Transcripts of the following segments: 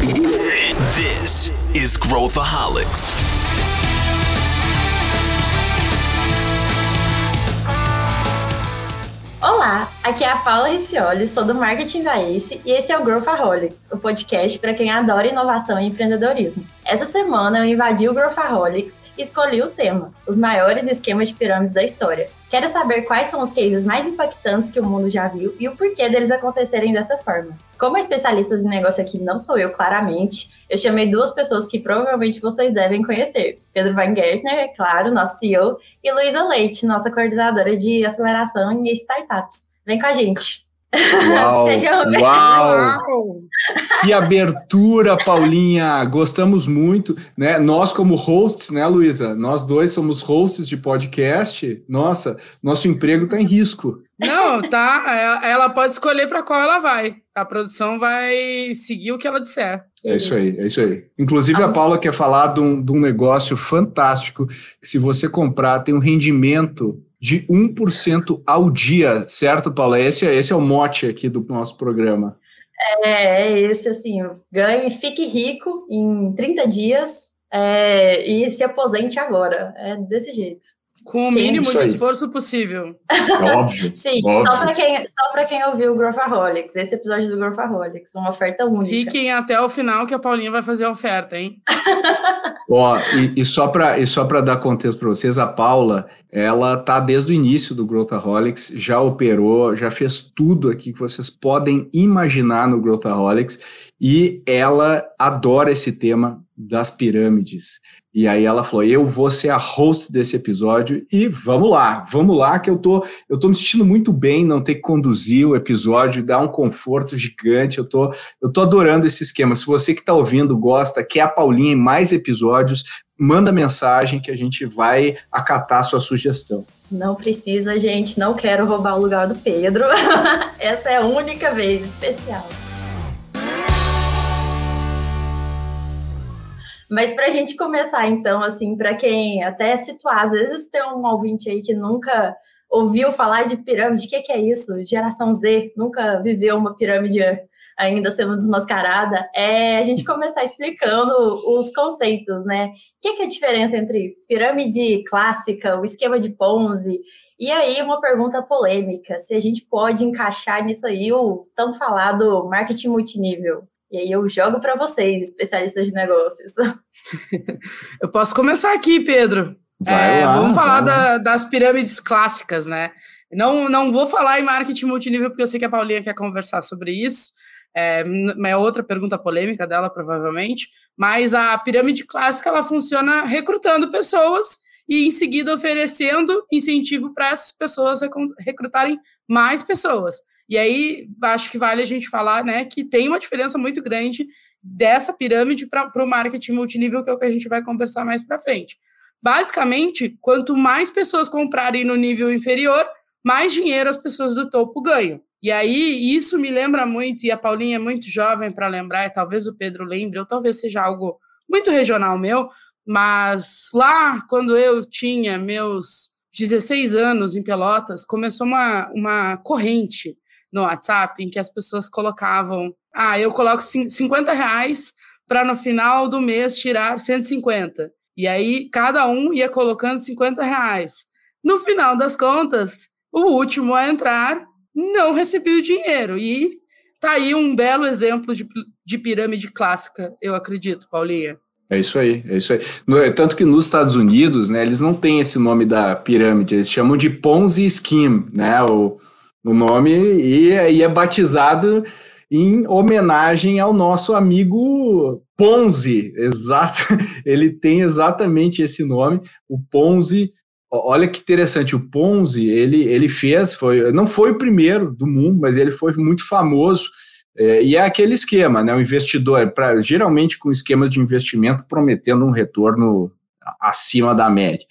This is Growthaholics. Olá, aqui é a Paula Riccioli, sou do Marketing da Ace e esse é o Growthaholics, o podcast para quem adora inovação e empreendedorismo. Essa semana eu invadi o Growthaholics e escolhi o tema, os maiores esquemas de pirâmides da história. Quero saber quais são os cases mais impactantes que o mundo já viu e o porquê deles acontecerem dessa forma. Como especialista de negócio aqui não sou eu, claramente, eu chamei duas pessoas que provavelmente vocês devem conhecer. Pedro Weingärtner, é claro, nosso CEO, e Luísa Leite, nossa coordenadora de aceleração em startups. Vem com a gente! Uau! Uau! Que abertura, Paulinha! Gostamos muito, né? Nós, como hosts, né, Luísa? Nós dois somos hosts de podcast. Nossa, nosso emprego está em risco. Não, tá. É, ela pode escolher para qual ela vai. A produção vai seguir o que ela disser. É isso aí, é isso aí. Inclusive, a Paula quer falar de um, de um negócio fantástico que, se você comprar, tem um rendimento de 1% ao dia, certo, Paula? Esse, esse é o mote aqui do nosso programa. É, é esse assim, ganhe, fique rico em 30 dias é, e se aposente agora. É desse jeito. Com o mínimo de esforço possível. É óbvio. Sim, óbvio. só para quem, só quem ouviu o Growthaholics, esse episódio do Growthaholics, uma oferta única. Fiquem até o final que a Paulinha vai fazer a oferta, hein? Ó, e, e só para dar contexto para vocês, a Paula, ela tá desde o início do Growthaholics, já operou, já fez tudo aqui que vocês podem imaginar no Growthaholics e ela adora esse tema das pirâmides. E aí ela falou: "Eu vou ser a host desse episódio e vamos lá, vamos lá que eu tô eu tô me sentindo muito bem não ter que conduzir o episódio, dá um conforto gigante. Eu tô eu tô adorando esse esquema. Se você que está ouvindo gosta, quer a Paulinha em mais episódios, manda mensagem que a gente vai acatar a sua sugestão. Não precisa, gente, não quero roubar o lugar do Pedro. Essa é a única vez especial. Mas para a gente começar, então, assim, para quem até situar, às vezes tem um ouvinte aí que nunca ouviu falar de pirâmide, o que, que, é isso? Geração Z, nunca viveu uma pirâmide ainda sendo desmascarada, é a gente começar explicando os conceitos, né? O que, que é a diferença entre pirâmide clássica, o esquema de Ponzi, e aí, uma pergunta polêmica: se a gente pode encaixar nisso aí o tão falado marketing multinível. E aí eu jogo para vocês, especialistas de negócios. eu posso começar aqui, Pedro. É, lá, vamos falar da, das pirâmides clássicas, né? Não, não vou falar em marketing multinível, porque eu sei que a Paulinha quer conversar sobre isso. É, é outra pergunta polêmica dela, provavelmente. Mas a pirâmide clássica ela funciona recrutando pessoas e em seguida oferecendo incentivo para essas pessoas recrutarem mais pessoas. E aí, acho que vale a gente falar né, que tem uma diferença muito grande dessa pirâmide para o marketing multinível, que é o que a gente vai conversar mais para frente. Basicamente, quanto mais pessoas comprarem no nível inferior, mais dinheiro as pessoas do topo ganham. E aí, isso me lembra muito, e a Paulinha é muito jovem para lembrar, e talvez o Pedro lembre, ou talvez seja algo muito regional meu, mas lá, quando eu tinha meus 16 anos em Pelotas, começou uma, uma corrente no WhatsApp em que as pessoas colocavam: ah, eu coloco 50 reais para no final do mês tirar 150. E aí cada um ia colocando 50 reais. No final das contas, o último a entrar não recebeu o dinheiro. E tá aí um belo exemplo de, de pirâmide clássica, eu acredito, Paulinha. É isso aí, é isso aí. No, tanto que nos Estados Unidos, né, eles não têm esse nome da pirâmide, eles chamam de Ponzi Scheme, né? O, o nome, e, e é batizado em homenagem ao nosso amigo Ponzi, exato, ele tem exatamente esse nome, o Ponzi, olha que interessante, o Ponzi, ele, ele fez, foi, não foi o primeiro do mundo, mas ele foi muito famoso, é, e é aquele esquema, né, o investidor, pra, geralmente com esquemas de investimento prometendo um retorno acima da média.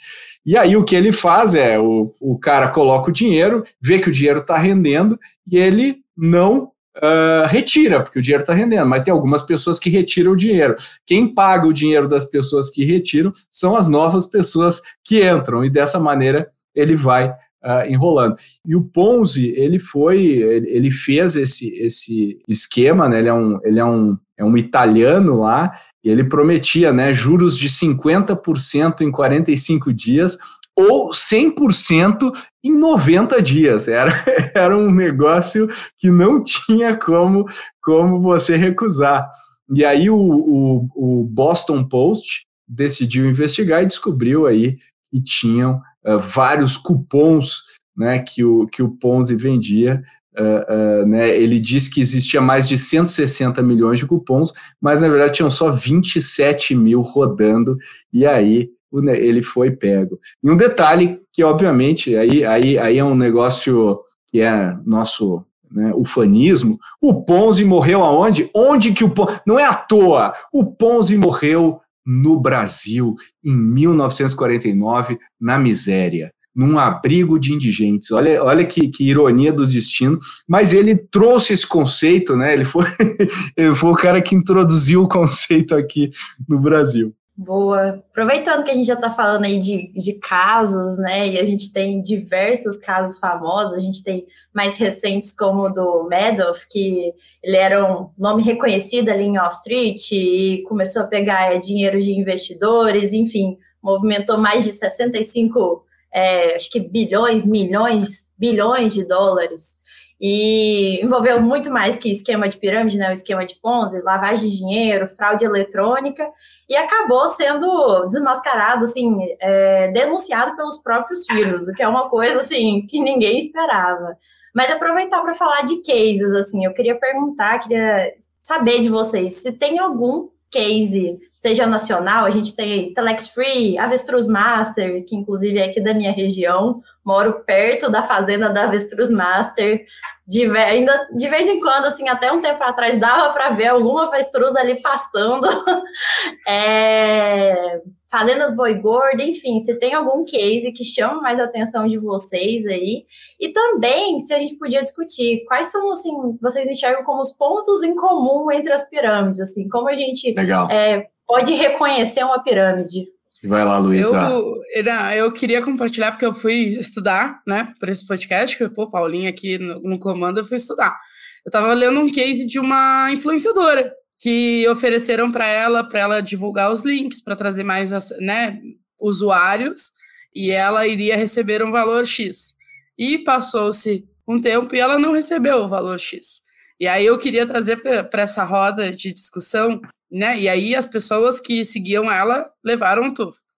E aí o que ele faz é, o, o cara coloca o dinheiro, vê que o dinheiro está rendendo e ele não Uh, retira, porque o dinheiro está rendendo, mas tem algumas pessoas que retiram o dinheiro. Quem paga o dinheiro das pessoas que retiram são as novas pessoas que entram, e dessa maneira ele vai uh, enrolando. E o Ponzi, ele foi, ele, ele fez esse, esse esquema, né? ele, é um, ele é um é um italiano lá, e ele prometia né, juros de 50% em 45 dias ou 100% em 90 dias. Era, era um negócio que não tinha como, como você recusar. E aí o, o, o Boston Post decidiu investigar e descobriu aí que tinham uh, vários cupons né, que, o, que o Ponzi vendia. Uh, né, ele disse que existia mais de 160 milhões de cupons, mas na verdade tinham só 27 mil rodando, e aí ele foi pego. E um detalhe que, obviamente, aí, aí, aí é um negócio que é nosso né, ufanismo, o Ponzi morreu aonde? Onde que o Ponzi... Não é à toa, o Ponzi morreu no Brasil, em 1949, na miséria, num abrigo de indigentes. Olha, olha que, que ironia do destino. Mas ele trouxe esse conceito, né? Ele foi, ele foi o cara que introduziu o conceito aqui no Brasil. Boa. Aproveitando que a gente já está falando aí de, de casos, né? E a gente tem diversos casos famosos, a gente tem mais recentes como o do Madoff, que ele era um nome reconhecido ali em Wall Street e começou a pegar é, dinheiro de investidores, enfim, movimentou mais de 65, é, acho que bilhões, milhões, bilhões de dólares. E envolveu muito mais que esquema de pirâmide, né, o esquema de Ponzi, lavagem de dinheiro, fraude eletrônica, e acabou sendo desmascarado, assim, é, denunciado pelos próprios filhos, o que é uma coisa, assim, que ninguém esperava. Mas aproveitar para falar de cases, assim, eu queria perguntar, queria saber de vocês, se tem algum case, seja nacional, a gente tem Telex Free, Avestruz Master, que inclusive é aqui da minha região, moro perto da fazenda da Avestruz Master, de, ainda de vez em quando, assim, até um tempo atrás dava para ver alguma avestruz ali pastando, é, fazendas boi gordo, enfim, se tem algum case que chama mais a atenção de vocês aí, e também se a gente podia discutir quais são, assim, vocês enxergam como os pontos em comum entre as pirâmides, assim, como a gente é, pode reconhecer uma pirâmide. Vai lá, Luísa. Eu, eu queria compartilhar, porque eu fui estudar, né, para esse podcast, que, pô, Paulinha aqui no, no comando, eu fui estudar. Eu estava lendo um case de uma influenciadora que ofereceram para ela, para ela divulgar os links, para trazer mais, né, usuários, e ela iria receber um valor X. E passou-se um tempo e ela não recebeu o valor X. E aí eu queria trazer para essa roda de discussão né? E aí as pessoas que seguiam ela levaram o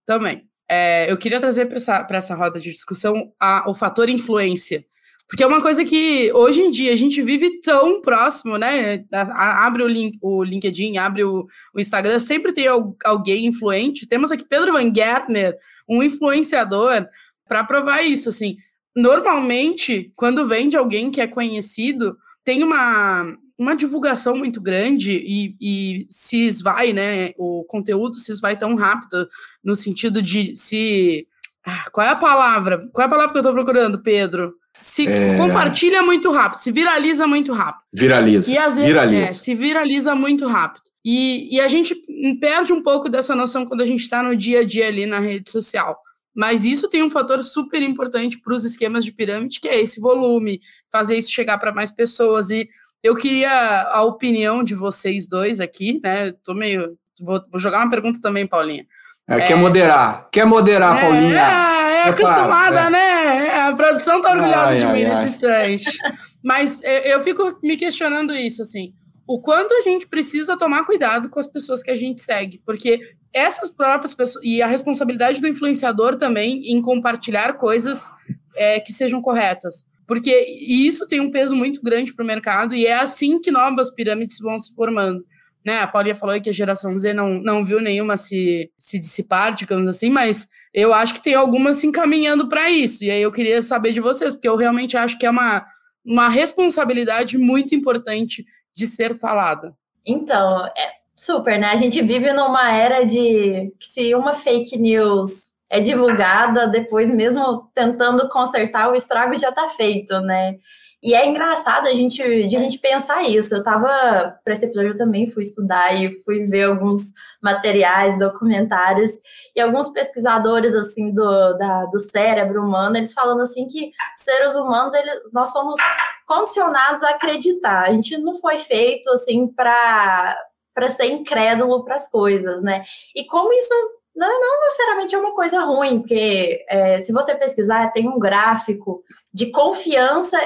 também. É, eu queria trazer para essa, essa roda de discussão a, o fator influência. Porque é uma coisa que hoje em dia a gente vive tão próximo, né? abre o, link, o LinkedIn, abre o, o Instagram, sempre tem alguém influente. Temos aqui Pedro Van Gertner, um influenciador, para provar isso. Assim, normalmente, quando vem de alguém que é conhecido, tem uma, uma divulgação muito grande e, e se esvai, né? O conteúdo se esvai tão rápido no sentido de se. Ah, qual é a palavra? Qual é a palavra que eu estou procurando, Pedro? Se é... compartilha muito rápido, se viraliza muito rápido. Viraliza. E às vezes viraliza. É, se viraliza muito rápido. E, e a gente perde um pouco dessa noção quando a gente está no dia a dia ali na rede social. Mas isso tem um fator super importante para os esquemas de pirâmide, que é esse volume, fazer isso chegar para mais pessoas. E eu queria a opinião de vocês dois aqui, né? tô meio. Vou, vou jogar uma pergunta também, Paulinha. É, quer moderar, quer moderar, é, Paulinha. É, é acostumada, é. né? A produção tá orgulhosa ai, de ai, mim ai. nesse instante. Mas eu fico me questionando isso, assim. O quanto a gente precisa tomar cuidado com as pessoas que a gente segue, porque essas próprias pessoas. E a responsabilidade do influenciador também em compartilhar coisas é, que sejam corretas. Porque isso tem um peso muito grande para o mercado e é assim que novas pirâmides vão se formando. Né? A Paulinha falou que a geração Z não, não viu nenhuma se, se dissipar, digamos assim, mas eu acho que tem algumas se encaminhando para isso. E aí eu queria saber de vocês, porque eu realmente acho que é uma, uma responsabilidade muito importante de ser falada. Então, é super, né? A gente vive numa era de se uma fake news é divulgada, depois mesmo tentando consertar, o estrago já está feito, né? E é engraçado a gente, a gente pensar isso. Eu tava, para esse episódio eu também fui estudar e fui ver alguns materiais, documentários, e alguns pesquisadores, assim, do, da, do cérebro humano, eles falando, assim, que seres humanos, eles, nós somos condicionados a acreditar. A gente não foi feito, assim, para para ser incrédulo para as coisas, né? E como isso não, não necessariamente é uma coisa ruim, porque é, se você pesquisar, tem um gráfico de confiança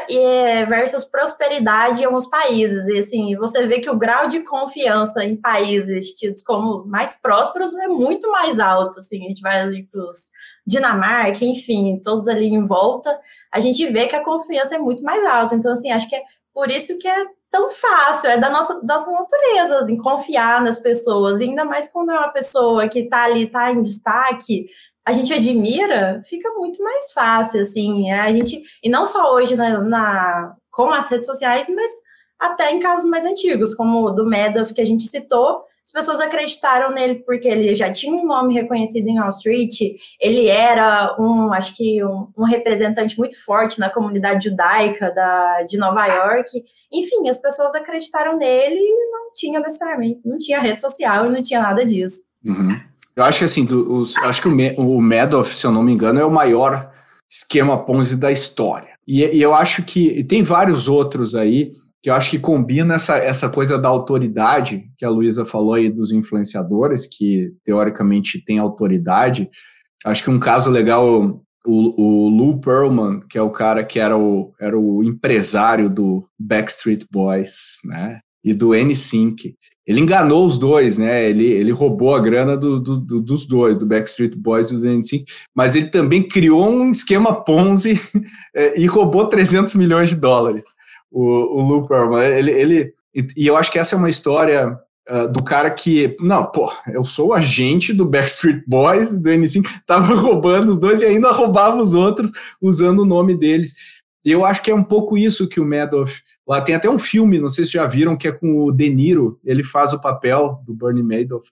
versus prosperidade em alguns países. E assim, você vê que o grau de confiança em países tidos como mais prósperos é muito mais alto. Assim, a gente vai ali para os Dinamarca, enfim, todos ali em volta, a gente vê que a confiança é muito mais alta. Então, assim, acho que é por isso que é tão fácil, é da nossa, nossa natureza em confiar nas pessoas, ainda mais quando é uma pessoa que está ali, está em destaque, a gente admira, fica muito mais fácil, assim, a gente, e não só hoje na, na com as redes sociais, mas até em casos mais antigos, como o do Madoff que a gente citou, as pessoas acreditaram nele porque ele já tinha um nome reconhecido em Wall Street, ele era um, acho que um, um representante muito forte na comunidade judaica da, de Nova York. Enfim, as pessoas acreditaram nele e não tinha necessariamente, não tinha rede social não tinha nada disso. Uhum. Eu acho que assim, do, os, acho que o, o Madoff, se eu não me engano, é o maior esquema Ponzi da história. E, e eu acho que tem vários outros aí que eu acho que combina essa, essa coisa da autoridade que a Luísa falou aí dos influenciadores, que teoricamente tem autoridade. Acho que um caso legal, o, o Lou Pearlman, que é o cara que era o, era o empresário do Backstreet Boys, né? E do NSYNC. Ele enganou os dois, né? Ele, ele roubou a grana do, do, do, dos dois, do Backstreet Boys e do NSYNC, mas ele também criou um esquema Ponzi é, e roubou 300 milhões de dólares o, o ele, ele e, e, eu acho que essa é uma história uh, do cara que, não, pô, eu sou agente do Backstreet Boys, do N5, tava roubando os dois e ainda roubava os outros usando o nome deles. E eu acho que é um pouco isso que o Madoff, lá tem até um filme, não sei se já viram, que é com o De Niro, ele faz o papel do Bernie Madoff,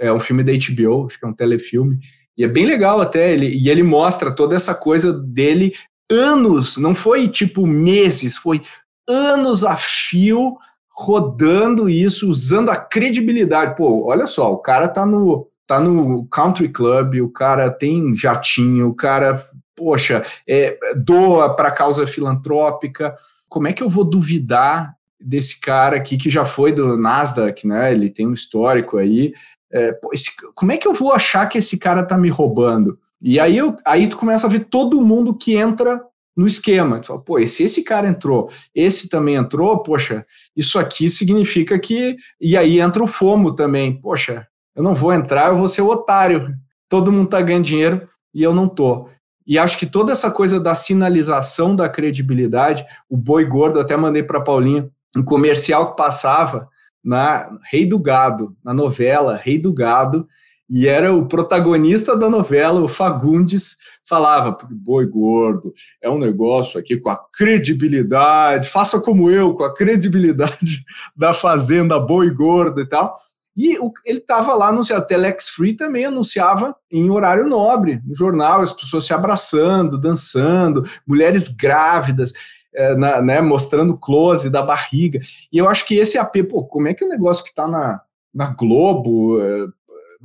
é um filme da HBO, acho que é um telefilme, e é bem legal até, ele, e ele mostra toda essa coisa dele anos, não foi tipo meses, foi anos a fio rodando isso, usando a credibilidade. Pô, olha só, o cara tá no, tá no country club, o cara tem jatinho, o cara, poxa, é, doa para causa filantrópica. Como é que eu vou duvidar desse cara aqui que já foi do Nasdaq, né? Ele tem um histórico aí. É, pô, esse, como é que eu vou achar que esse cara tá me roubando? E aí, eu, aí tu começa a ver todo mundo que entra no esquema. Tu fala, pô, se esse cara entrou, esse também entrou, poxa, isso aqui significa que. E aí entra o FOMO também. Poxa, eu não vou entrar, eu vou ser otário. Todo mundo tá ganhando dinheiro e eu não tô. E acho que toda essa coisa da sinalização da credibilidade, o boi gordo, até mandei para Paulinha, um comercial que passava na Rei do Gado, na novela Rei do Gado, e era o protagonista da novela, o Fagundes, falava, boi gordo é um negócio aqui com a credibilidade, faça como eu, com a credibilidade da fazenda boi gordo e tal. E ele estava lá anunciando, Telex Free também anunciava em horário nobre, no jornal, as pessoas se abraçando, dançando, mulheres grávidas, é, na, né, mostrando close da barriga. E eu acho que esse AP, pô, como é que o negócio que está na, na Globo, é,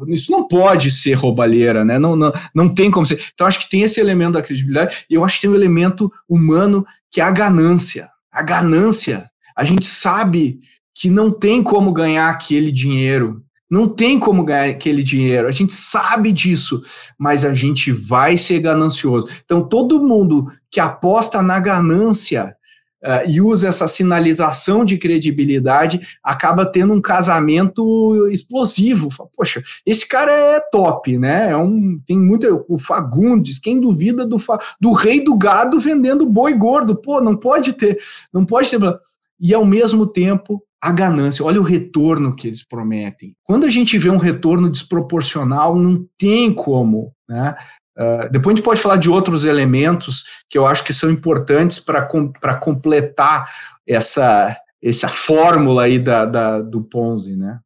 isso não pode ser roubalheira, né? Não, não, não tem como ser. Então, acho que tem esse elemento da credibilidade, e eu acho que tem um elemento humano que é a ganância. A ganância. A gente sabe que não tem como ganhar aquele dinheiro. Não tem como ganhar aquele dinheiro. A gente sabe disso, mas a gente vai ser ganancioso. Então, todo mundo que aposta na ganância uh, e usa essa sinalização de credibilidade, acaba tendo um casamento explosivo. Poxa, esse cara é top, né? É um, tem muito. O Fagundes, quem duvida do, do rei do gado vendendo boi gordo? Pô, não pode ter, não pode ter. E ao mesmo tempo, a ganância, olha o retorno que eles prometem. Quando a gente vê um retorno desproporcional, não tem como, né? Uh, depois a gente pode falar de outros elementos que eu acho que são importantes para com, completar essa, essa fórmula aí da, da, do Ponzi, né?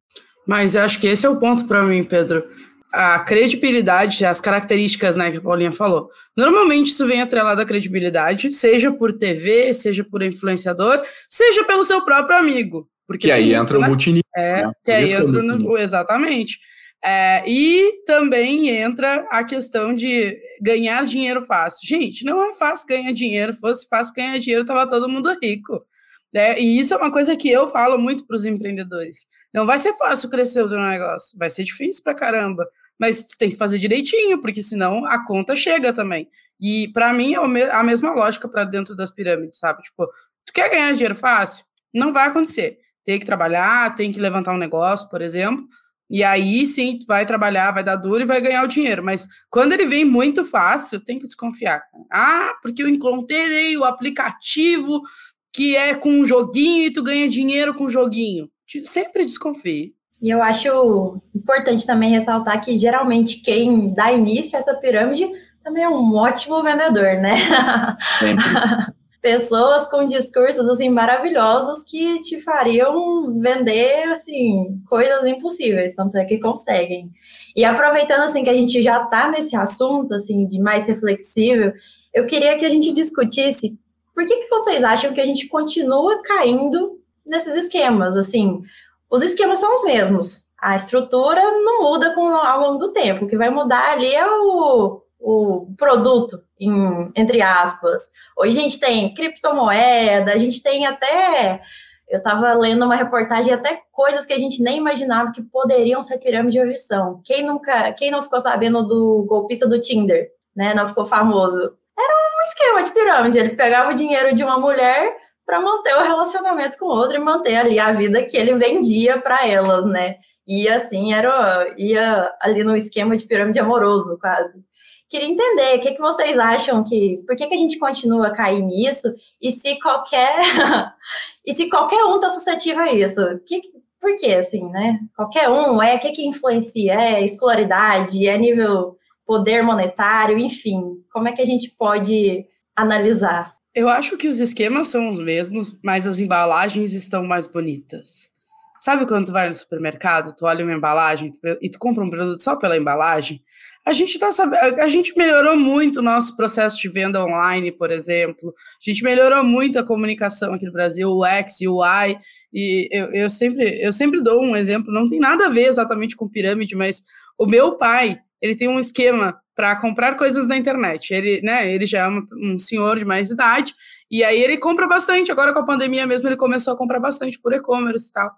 Mas eu acho que esse é o ponto para mim, Pedro. A credibilidade, as características né, que a Paulinha falou. Normalmente isso vem atrelado à credibilidade, seja por TV, seja por influenciador, seja pelo seu próprio amigo. Porque que aí isso, entra né? o multinível. É, né? que aí entra no, exatamente. É, e também entra a questão de ganhar dinheiro fácil. Gente, não é fácil ganhar dinheiro. Fosse fácil ganhar dinheiro, tava todo mundo rico. Né? E isso é uma coisa que eu falo muito para os empreendedores. Não vai ser fácil crescer o teu negócio, vai ser difícil para caramba, mas tu tem que fazer direitinho, porque senão a conta chega também. E para mim é a mesma lógica para dentro das pirâmides, sabe? Tipo, tu quer ganhar dinheiro fácil? Não vai acontecer. Tem que trabalhar, tem que levantar um negócio, por exemplo, e aí sim, tu vai trabalhar, vai dar duro e vai ganhar o dinheiro. Mas quando ele vem muito fácil, tem que desconfiar. Ah, porque eu encontrei o aplicativo que é com um joguinho e tu ganha dinheiro com joguinho. Sempre desconfie. E eu acho importante também ressaltar que geralmente quem dá início a essa pirâmide também é um ótimo vendedor, né? Sempre. Pessoas com discursos assim maravilhosos que te fariam vender assim coisas impossíveis, tanto é que conseguem. E aproveitando assim que a gente já está nesse assunto assim de mais reflexível, eu queria que a gente discutisse por que, que vocês acham que a gente continua caindo nesses esquemas? Assim, os esquemas são os mesmos. A estrutura não muda com, ao longo do tempo. O que vai mudar ali é o, o produto, em, entre aspas. Hoje a gente tem criptomoeda, a gente tem até. Eu estava lendo uma reportagem até coisas que a gente nem imaginava que poderiam ser pirâmide de são. Quem nunca, quem não ficou sabendo do golpista do Tinder, né? Não ficou famoso era um esquema de pirâmide. Ele pegava o dinheiro de uma mulher para manter o relacionamento com outra e manter ali a vida que ele vendia para elas, né? E assim era ia ali no esquema de pirâmide amoroso, quase. Queria entender o que, que vocês acham que. Por que, que a gente continua a cair nisso? E se qualquer. e se qualquer um está suscetível a isso? Que, por que, assim, né? Qualquer um, é o que, que influencia? É escolaridade, é nível poder monetário, enfim, como é que a gente pode analisar? Eu acho que os esquemas são os mesmos, mas as embalagens estão mais bonitas. Sabe quando tu vai no supermercado, tu olha uma embalagem e tu compra um produto só pela embalagem? A gente tá a gente melhorou muito o nosso processo de venda online, por exemplo. A gente melhorou muito a comunicação aqui no Brasil, o X e o Y. E eu, eu, sempre, eu sempre dou um exemplo, não tem nada a ver exatamente com pirâmide, mas o meu pai, ele tem um esquema para comprar coisas na internet. Ele, né, ele já é um, um, senhor de mais idade, e aí ele compra bastante. Agora com a pandemia mesmo, ele começou a comprar bastante por e-commerce e tal.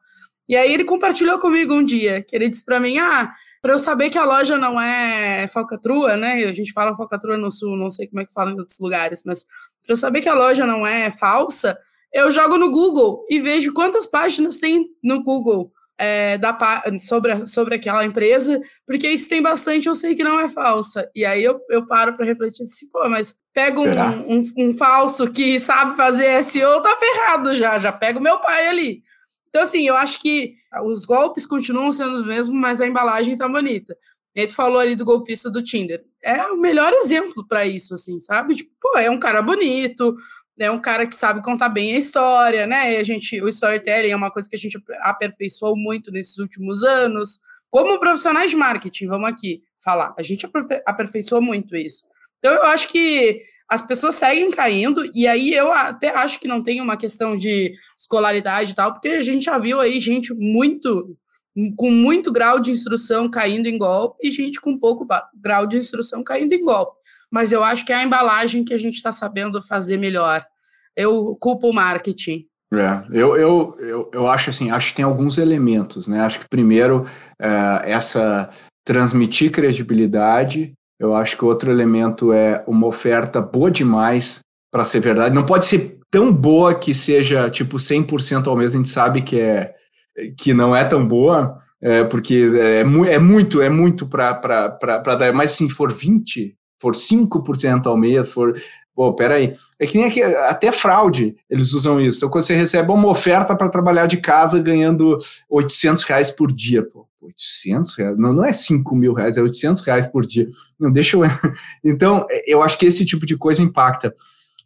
E aí ele compartilhou comigo um dia, que ele disse para mim, ah, para eu saber que a loja não é falcatrua, né? A gente fala falcatrua no sul, não sei como é que fala em outros lugares, mas para eu saber que a loja não é falsa, eu jogo no Google e vejo quantas páginas tem no Google é, da, sobre, sobre aquela empresa, porque isso tem bastante, eu sei que não é falsa. E aí eu, eu paro para refletir assim, pô, mas pega um, um, um, falso que sabe fazer SEO, tá ferrado já, já pega o meu pai ali. Então, assim, eu acho que os golpes continuam sendo os mesmos, mas a embalagem tá bonita. E aí tu falou ali do golpista do Tinder. É o melhor exemplo para isso, assim, sabe? Tipo, pô, é um cara bonito, é um cara que sabe contar bem a história, né? A gente, o storytelling é uma coisa que a gente aperfeiçoou muito nesses últimos anos. Como profissionais de marketing, vamos aqui falar, a gente aperfeiçoou muito isso. Então eu acho que as pessoas seguem caindo, e aí eu até acho que não tem uma questão de escolaridade e tal, porque a gente já viu aí gente muito com muito grau de instrução caindo em golpe e gente com pouco grau de instrução caindo em golpe mas eu acho que é a embalagem que a gente está sabendo fazer melhor. Eu culpo o marketing. É, eu, eu, eu, eu acho assim, acho que tem alguns elementos, né? Acho que primeiro é, essa transmitir credibilidade, eu acho que outro elemento é uma oferta boa demais para ser verdade. Não pode ser tão boa que seja tipo 100% ao mesmo, a gente sabe que é que não é tão boa, é, porque é, é muito, é muito para dar, mas se for 20, for 5% ao mês, for. Pô, peraí. É que nem aqui, até fraude eles usam isso. Então, quando você recebe uma oferta para trabalhar de casa ganhando 800 reais por dia, pô. 800 reais? Não, não é 5 mil reais, é 800 reais por dia. Não, deixa eu. Então, eu acho que esse tipo de coisa impacta.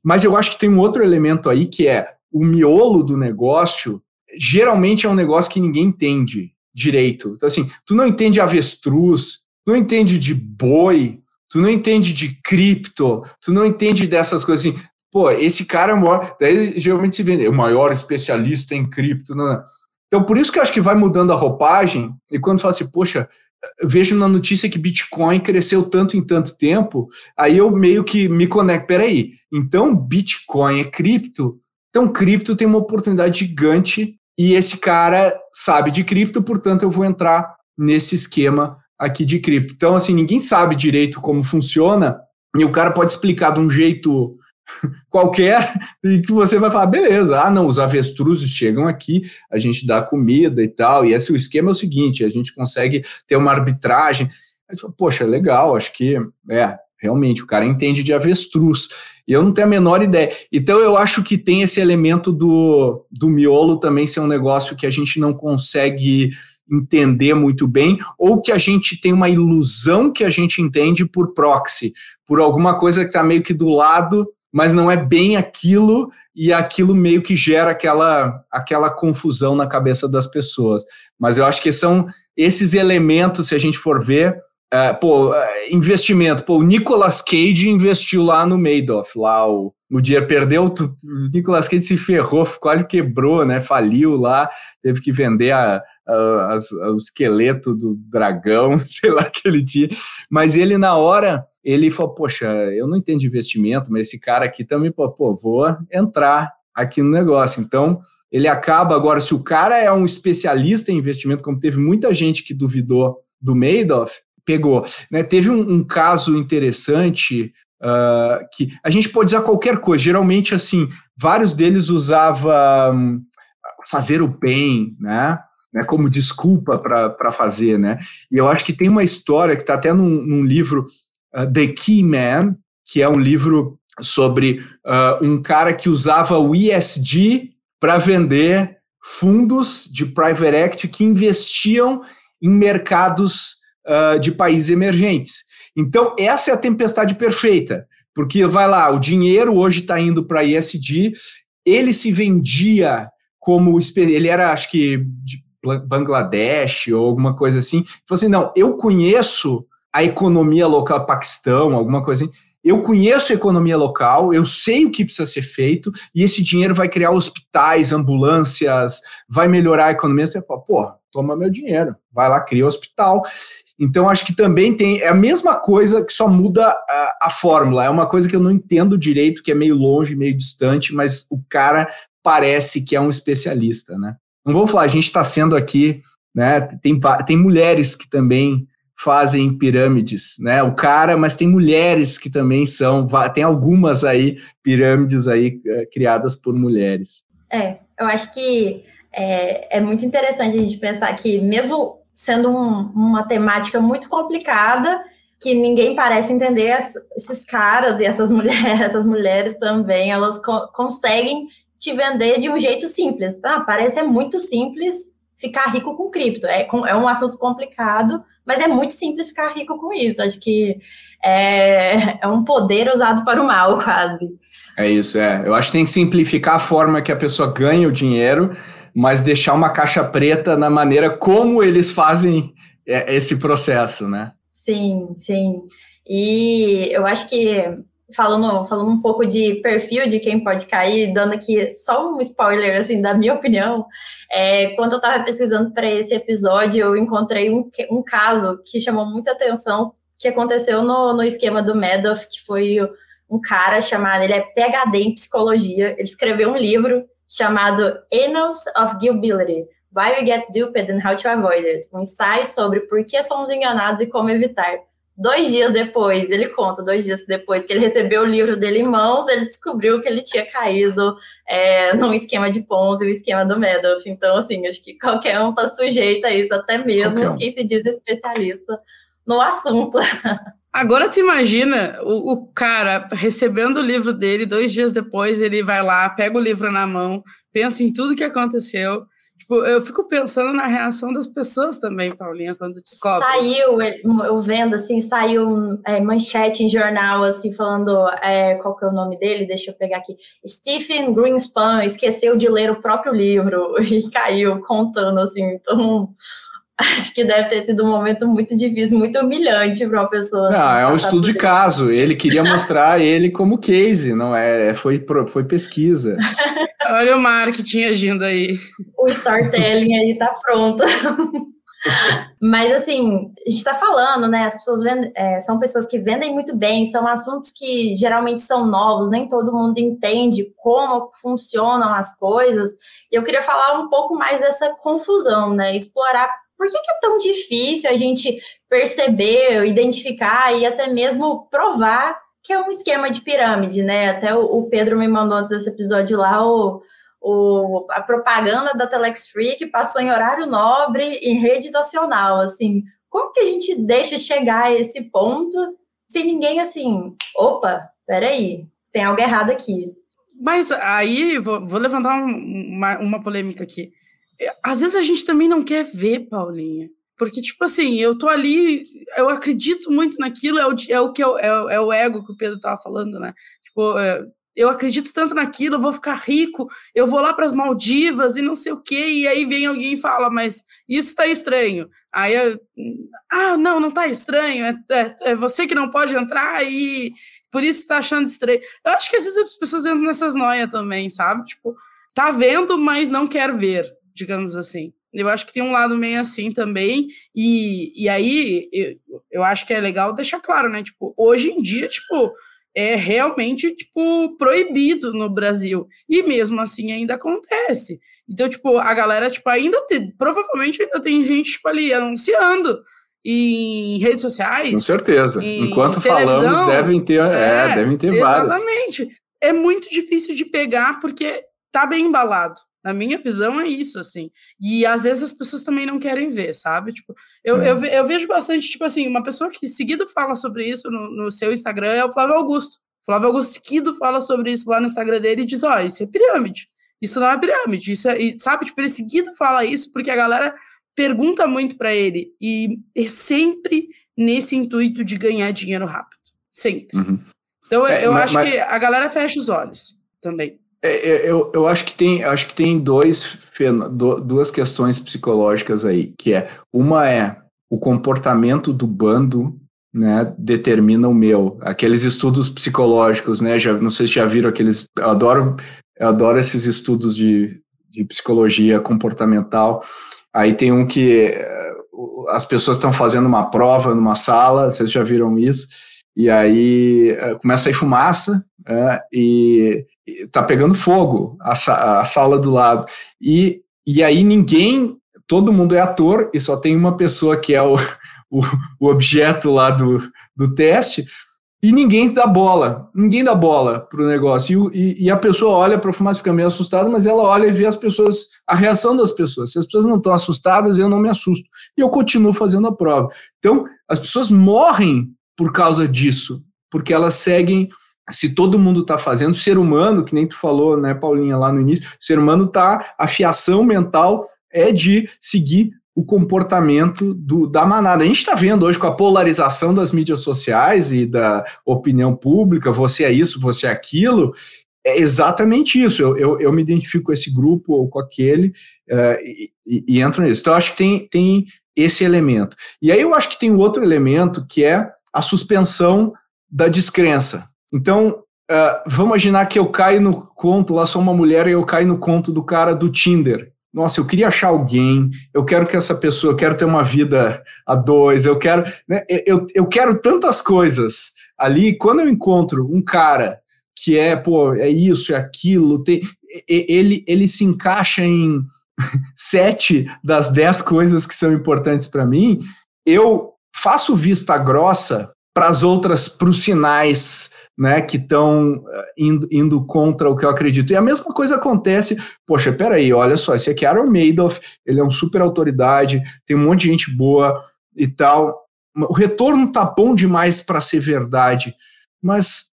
Mas eu acho que tem um outro elemento aí que é o miolo do negócio. Geralmente é um negócio que ninguém entende direito. Então, assim, tu não entende avestruz, tu não entende de boi, tu não entende de cripto, tu não entende dessas coisas assim. Pô, esse cara é o maior. Daí geralmente se vende, é o maior especialista em cripto. Não, não. Então, por isso que eu acho que vai mudando a roupagem, e quando fala assim, poxa, vejo na notícia que Bitcoin cresceu tanto em tanto tempo, aí eu meio que me conecto. Peraí, então Bitcoin é cripto, Então, cripto tem uma oportunidade gigante e esse cara sabe de cripto, portanto, eu vou entrar nesse esquema aqui de cripto. Então, assim, ninguém sabe direito como funciona e o cara pode explicar de um jeito qualquer e que você vai falar, beleza, ah, não, os avestruzes chegam aqui, a gente dá comida e tal, e esse o esquema é o seguinte, a gente consegue ter uma arbitragem. Aí fala, Poxa, legal, acho que é, realmente, o cara entende de avestruz. E eu não tenho a menor ideia. Então eu acho que tem esse elemento do, do miolo também ser um negócio que a gente não consegue entender muito bem, ou que a gente tem uma ilusão que a gente entende por proxy, por alguma coisa que está meio que do lado mas não é bem aquilo e aquilo meio que gera aquela, aquela confusão na cabeça das pessoas. Mas eu acho que são esses elementos, se a gente for ver, é, pô, é, investimento, pô, o Nicolas Cage investiu lá no Madoff, lá o, o dia perdeu, o Nicolas Cage se ferrou, quase quebrou, né, faliu lá, teve que vender a, a, a, o esqueleto do dragão, sei lá, que ele tinha, mas ele na hora ele falou, poxa, eu não entendo de investimento, mas esse cara aqui também, pô, pô, vou entrar aqui no negócio. Então, ele acaba agora, se o cara é um especialista em investimento, como teve muita gente que duvidou do Madoff, pegou. Né? Teve um, um caso interessante uh, que a gente pode usar qualquer coisa. Geralmente, assim, vários deles usavam um, fazer o bem, né? Né como desculpa para fazer, né? E eu acho que tem uma história que está até num, num livro uh, The Key Man, que é um livro sobre uh, um cara que usava o ESG para vender fundos de private equity que investiam em mercados uh, de países emergentes. Então, essa é a tempestade perfeita, porque vai lá, o dinheiro hoje está indo para ESG, ele se vendia como, ele era, acho que, de Bangladesh ou alguma coisa assim, falou assim, não, eu conheço a economia local, Paquistão, alguma coisa assim. Eu conheço a economia local, eu sei o que precisa ser feito, e esse dinheiro vai criar hospitais, ambulâncias, vai melhorar a economia. Você fala, pô, toma meu dinheiro, vai lá, cria hospital. Então, acho que também tem, é a mesma coisa que só muda a, a fórmula. É uma coisa que eu não entendo direito, que é meio longe, meio distante, mas o cara parece que é um especialista, né? Não vou falar, a gente está sendo aqui, né? Tem, tem mulheres que também fazem pirâmides, né? O cara, mas tem mulheres que também são, tem algumas aí pirâmides aí é, criadas por mulheres. É, eu acho que é, é muito interessante a gente pensar que mesmo sendo um, uma temática muito complicada, que ninguém parece entender esses caras e essas mulheres, essas mulheres também, elas co conseguem te vender de um jeito simples. Ah, parece é muito simples ficar rico com cripto. É, é um assunto complicado, mas é muito simples ficar rico com isso. Acho que é, é um poder usado para o mal, quase. É isso, é. Eu acho que tem que simplificar a forma que a pessoa ganha o dinheiro, mas deixar uma caixa preta na maneira como eles fazem é, esse processo, né? Sim, sim. E eu acho que falando, falando um pouco de perfil de quem pode cair, dando aqui só um spoiler, assim, da minha opinião, é, quando eu estava pesquisando para esse episódio, eu encontrei um, um caso que chamou muita atenção, que aconteceu no, no esquema do Madoff, que foi um cara chamado, ele é PhD em psicologia, ele escreveu um livro chamado Annals of Gilbility, Why We Get Duped and How to Avoid It, um ensaio sobre por que somos enganados e como evitar. Dois dias depois, ele conta, dois dias depois que ele recebeu o livro dele em mãos, ele descobriu que ele tinha caído é, num esquema de Ponzi, o esquema do Madoff. Então, assim, acho que qualquer um está sujeito a isso, até mesmo quem se diz especialista no assunto. Agora tu imagina o, o, cara recebendo o livro dele, dois dias depois ele vai lá, pega o livro na mão, pensa em tudo que aconteceu, Tipo, eu fico pensando na reação das pessoas também, Paulinha, quando descobre. Saiu, eu vendo assim, saiu é, manchete em jornal, assim, falando é, qual que é o nome dele, deixa eu pegar aqui. Stephen Greenspan esqueceu de ler o próprio livro e caiu contando, assim, então acho que deve ter sido um momento muito difícil, muito humilhante para uma pessoa. Não, assim, é um estudo de caso. Ele queria mostrar ele como case, não é? Foi, foi pesquisa. Olha o marketing agindo aí. O storytelling aí tá pronto. Mas assim, a gente está falando, né? As pessoas vendem, é, são pessoas que vendem muito bem, são assuntos que geralmente são novos, nem todo mundo entende como funcionam as coisas. E eu queria falar um pouco mais dessa confusão, né? Explorar por que, que é tão difícil a gente perceber, identificar e até mesmo provar que é um esquema de pirâmide, né? Até o, o Pedro me mandou antes desse episódio lá o o, a propaganda da Telex Free que passou em horário nobre em rede nacional, assim, como que a gente deixa chegar a esse ponto sem ninguém assim, opa, peraí, tem algo errado aqui. Mas aí, vou, vou levantar uma, uma polêmica aqui. Às vezes a gente também não quer ver, Paulinha. Porque, tipo assim, eu tô ali, eu acredito muito naquilo, é o, é o que é, é, o ego que o Pedro tava falando, né? Tipo, é, eu acredito tanto naquilo, eu vou ficar rico, eu vou lá para as Maldivas e não sei o quê, e aí vem alguém e fala, mas isso está estranho. Aí eu, ah, não, não está estranho, é, é, é, você que não pode entrar e por isso está achando estranho. Eu acho que às vezes as pessoas entram nessas noias também, sabe? Tipo, tá vendo, mas não quer ver, digamos assim. Eu acho que tem um lado meio assim também, e, e aí eu, eu acho que é legal deixar claro, né? Tipo, hoje em dia, tipo, é realmente, tipo, proibido no Brasil. E mesmo assim ainda acontece. Então, tipo, a galera, tipo, ainda tem, provavelmente ainda tem gente, tipo, ali anunciando em redes sociais. Com certeza. Enquanto falamos, devem ter, é, é devem ter vários. Exatamente. É muito difícil de pegar porque tá bem embalado. Na minha visão, é isso, assim. E às vezes as pessoas também não querem ver, sabe? Tipo, eu, é. eu, eu, vejo bastante, tipo assim, uma pessoa que seguido fala sobre isso no, no seu Instagram é o Flávio Augusto. O Flávio Augusto seguido fala sobre isso lá no Instagram dele e diz: ó, oh, isso é pirâmide. Isso não é pirâmide. Isso é, e, sabe, tipo, ele seguido fala isso porque a galera pergunta muito para ele. E é sempre nesse intuito de ganhar dinheiro rápido. Sempre. Uhum. Então, é, eu mas, acho mas... que a galera fecha os olhos também. É, é, eu, eu acho que tem, acho que tem dois, duas questões psicológicas aí, que é uma é o comportamento do bando, né, determina o meu. Aqueles estudos psicológicos, né, já não sei se já viram aqueles, eu adoro, eu adoro esses estudos de, de psicologia comportamental. Aí tem um que eh, as pessoas estão fazendo uma prova numa sala, vocês já viram isso? E aí eh, começa a ir fumaça é, e, e tá pegando fogo a, a sala do lado. E, e aí ninguém, todo mundo é ator e só tem uma pessoa que é o, o, o objeto lá do, do teste, e ninguém dá bola, ninguém dá bola pro negócio. E, e, e a pessoa olha para a fumaça, fica meio assustada, mas ela olha e vê as pessoas, a reação das pessoas. Se as pessoas não estão assustadas, eu não me assusto. E eu continuo fazendo a prova. Então, as pessoas morrem por causa disso, porque elas seguem. Se todo mundo está fazendo, ser humano, que nem tu falou, né, Paulinha, lá no início, ser humano tá, a fiação mental é de seguir o comportamento do, da manada. A gente está vendo hoje com a polarização das mídias sociais e da opinião pública, você é isso, você é aquilo, é exatamente isso. Eu, eu, eu me identifico com esse grupo ou com aquele uh, e, e, e, entro nisso. Então, eu acho que tem, tem esse elemento. E aí eu acho que tem outro elemento que é a suspensão da descrença. Então, uh, vamos imaginar que eu caio no conto, lá sou uma mulher e eu caio no conto do cara do Tinder. Nossa, eu queria achar alguém, eu quero que essa pessoa, eu quero ter uma vida a dois, eu quero, né, eu, eu quero tantas coisas ali. Quando eu encontro um cara que é, pô, é isso, é aquilo, tem, ele, ele se encaixa em sete das dez coisas que são importantes para mim, eu faço vista grossa para as outras, para os sinais né, que estão eh, indo, indo, contra o que eu acredito. E a mesma coisa acontece, poxa, peraí, olha só, esse aqui é Aaron Madoff, ele é um super autoridade, tem um monte de gente boa e tal. O retorno tá bom demais para ser verdade, mas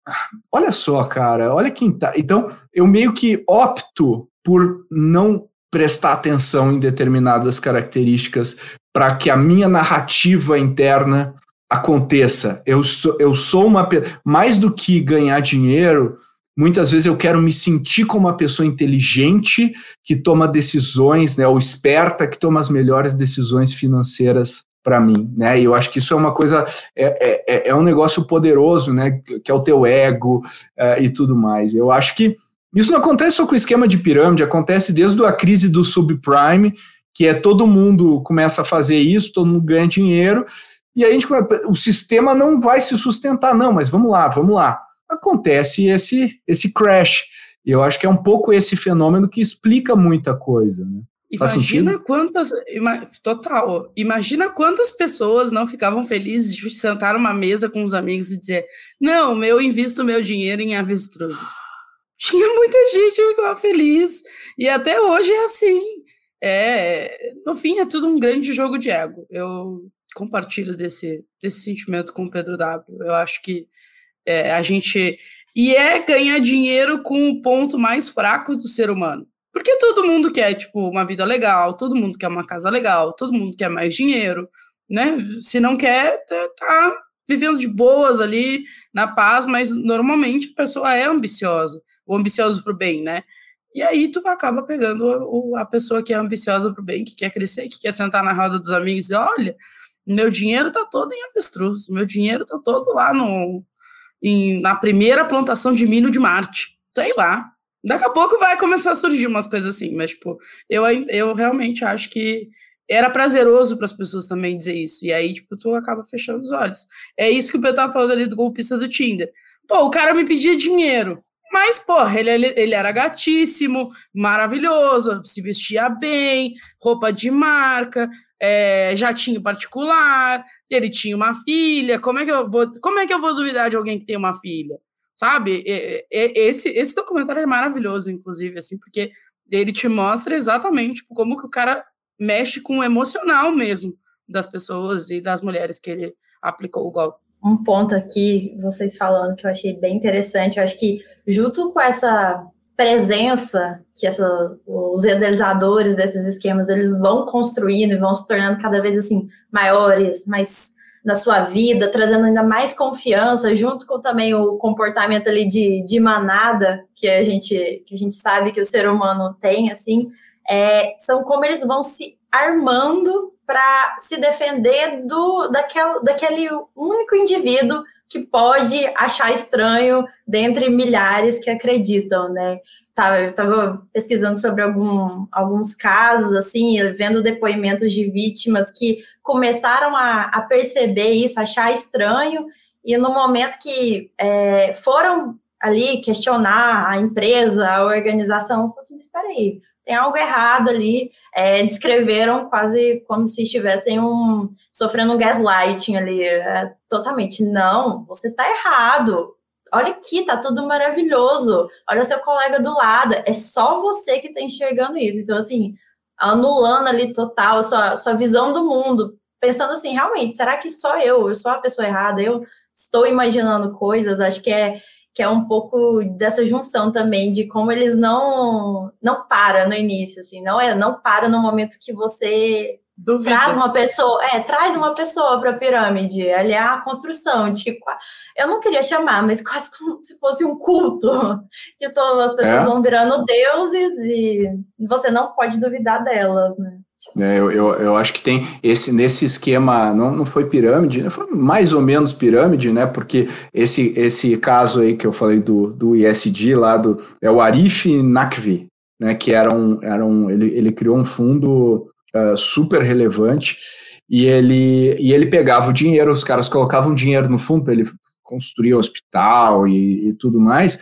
olha só, cara, olha quem tá. Então, eu meio que opto por não prestar atenção em determinadas características para que a minha narrativa interna aconteça. Eu sou, eu sou uma mais do que ganhar dinheiro, muitas vezes eu quero me sentir como uma pessoa inteligente que toma decisões, né, ou esperta que toma as melhores decisões financeiras para mim, né? E eu acho que isso é uma coisa, é, é, é um negócio poderoso, né? Que é o teu ego é, e tudo mais. Eu acho que isso não acontece só com o esquema de pirâmide, acontece desde a crise do subprime, que é todo mundo começa a fazer isso, todo mundo ganha dinheiro, e aí a gente, o sistema não vai se sustentar, não, mas vamos lá, vamos lá. Acontece esse, esse crash. E eu acho que é um pouco esse fenômeno que explica muita coisa, né? Imagina quantas. Total. Imagina quantas pessoas não ficavam felizes de sentar numa mesa com os amigos e dizer: Não, eu invisto meu dinheiro em avestruzes. Tinha muita gente que ficava feliz. E até hoje é assim. É, no fim, é tudo um grande jogo de ego. Eu compartilho desse, desse sentimento com o Pedro W. Eu acho que é, a gente. E é ganhar dinheiro com o ponto mais fraco do ser humano porque todo mundo quer, tipo, uma vida legal, todo mundo quer uma casa legal, todo mundo quer mais dinheiro, né? Se não quer, tá, tá vivendo de boas ali, na paz, mas normalmente a pessoa é ambiciosa, ou ambicioso pro bem, né? E aí tu acaba pegando a, pessoa que é ambiciosa pro bem, que quer crescer, que quer sentar na roda dos amigos e olha, meu dinheiro tá todo em avestruz, meu dinheiro tá todo lá no, em, na primeira plantação de milho de Marte, sei lá, Daqui a pouco vai começar a surgir umas coisas assim, mas, tipo, eu, eu realmente acho que era prazeroso para as pessoas também dizer isso. E aí, tipo, tu acaba fechando os olhos. É isso que o Pedro tava falando ali do golpista do Tinder. Pô, o cara me pedia dinheiro. Mas, porra, ele, ele, era gatíssimo, maravilhoso, se vestia bem, roupa de marca, é, jatinho particular, ele tinha uma filha. Como é que eu vou, como é que eu vou duvidar de alguém que tem uma filha? sabe? Esse, esse documentário é maravilhoso, inclusive, assim, porque ele te mostra exatamente tipo, como que o cara mexe com o emocional mesmo das pessoas e das mulheres que ele aplicou o golpe. Um ponto aqui, vocês falando, que eu achei bem interessante, eu acho que junto com essa presença que essa, os idealizadores desses esquemas eles vão construindo e vão se tornando cada vez assim maiores, mais na sua vida, trazendo ainda mais confiança, junto com também o comportamento ali de, de manada que a gente que a gente sabe que o ser humano tem, assim, é, são como eles vão se armando para se defender do daquele, daquele único indivíduo que pode achar estranho dentre milhares que acreditam, né? Tava, eu estava pesquisando sobre algum, alguns casos, assim, vendo depoimentos de vítimas que começaram a, a perceber isso, achar estranho, e no momento que é, foram ali questionar a empresa, a organização, assim, peraí, tem algo errado ali, é, descreveram quase como se estivessem um, sofrendo um gaslighting ali, é, totalmente, não, você está errado, olha aqui, tá tudo maravilhoso, olha seu colega do lado, é só você que está enxergando isso, então assim, anulando ali total a sua, sua visão do mundo, pensando assim, realmente, será que só eu, eu sou a pessoa errada, eu estou imaginando coisas, acho que é que é um pouco dessa junção também de como eles não não para no início, assim, não é, não para no momento que você Duvida. Traz uma pessoa, é, traz uma pessoa para a pirâmide. Ali é a construção de que eu não queria chamar, mas quase como se fosse um culto, que todas as pessoas é. vão virando deuses e você não pode duvidar delas, né? É, eu, eu, eu, acho que tem esse nesse esquema, não, não foi pirâmide, né? foi mais ou menos pirâmide, né? Porque esse, esse caso aí que eu falei do, do ISD lá, do, é o Arif Nakvi, né? Que era um, era um ele, ele criou um fundo uh, super relevante, e ele, e ele pegava o dinheiro, os caras colocavam dinheiro no fundo para ele construir hospital e, e, tudo mais,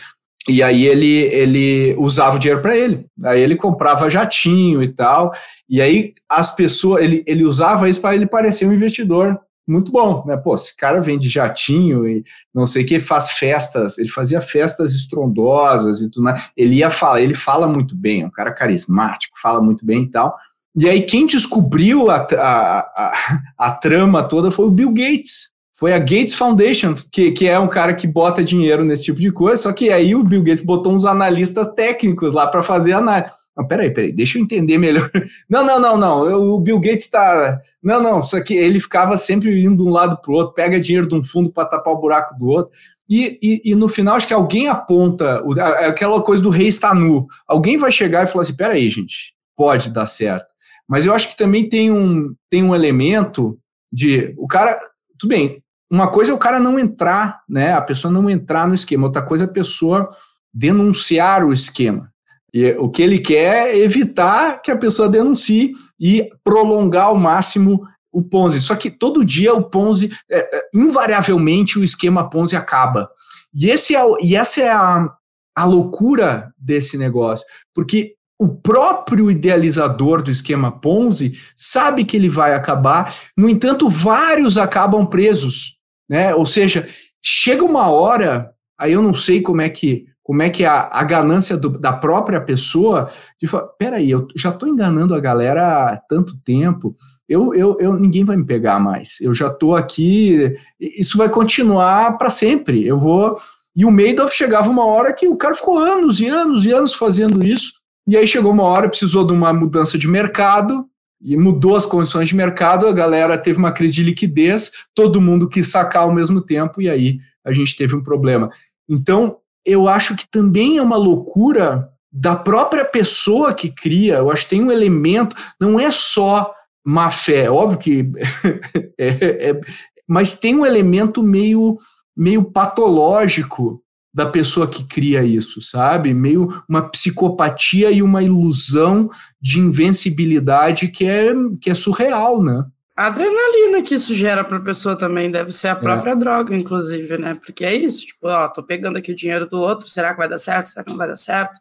e aí ele, ele usava o dinheiro para ele, aí ele comprava jatinho e tal, e aí as pessoas, ele, ele usava isso para ele parecer um investidor muito bom, né? Pô, esse cara vende jatinho e não sei o que, faz festas, ele fazia festas estrondosas e tudo mais. Ele ia falar, ele fala muito bem, é um cara carismático, fala muito bem e tal. E aí quem descobriu a, a, a, a, trama toda foi o Bill Gates. Foi a Gates Foundation, que, que é um cara que bota dinheiro nesse tipo de coisa, só que aí o Bill Gates botou uns analistas técnicos lá para fazer análise. Não, peraí, peraí, deixa eu entender melhor. Não, não, não, não. O Bill Gates está. Não, não, só que ele ficava sempre indo de um lado para o outro, pega dinheiro de um fundo para tapar o buraco do outro. E, e, e, no final, acho que alguém aponta aquela coisa do rei está nu. Alguém vai chegar e falar assim: peraí, gente, pode dar certo. Mas eu acho que também tem um, tem um elemento de o cara, tudo bem, uma coisa é o cara não entrar, né? A pessoa não entrar no esquema, outra coisa é a pessoa denunciar o esquema. E o que ele quer é evitar que a pessoa denuncie. e prolongar ao máximo o Ponzi. Só que todo dia o Ponzi, é, é, invariavelmente o esquema Ponzi acaba. E, esse é, e essa é a, a loucura desse negócio, porque o próprio idealizador do esquema Ponzi sabe que ele vai acabar, no entanto, vários acabam presos, né? Ou seja, chega uma hora, aí eu não sei como é que como é que é a, a ganância do, da própria pessoa de falar, peraí, eu já estou enganando a galera há tanto tempo, eu, eu, eu, ninguém vai me pegar mais, eu já estou aqui, isso vai continuar para sempre, eu vou... E o Madoff chegava uma hora que o cara ficou anos e anos e anos fazendo isso, e aí chegou uma hora, precisou de uma mudança de mercado, e mudou as condições de mercado, a galera teve uma crise de liquidez, todo mundo quis sacar ao mesmo tempo, e aí a gente teve um problema. Então, eu acho que também é uma loucura da própria pessoa que cria, eu acho que tem um elemento, não é só má fé, óbvio que é, é, mas tem um elemento meio, meio patológico da pessoa que cria isso, sabe? Meio uma psicopatia e uma ilusão de invencibilidade que é, que é surreal, né? A adrenalina que isso gera para a pessoa também deve ser a própria é. droga, inclusive, né? Porque é isso, tipo, ó, tô pegando aqui o dinheiro do outro, será que vai dar certo? Será que não vai dar certo?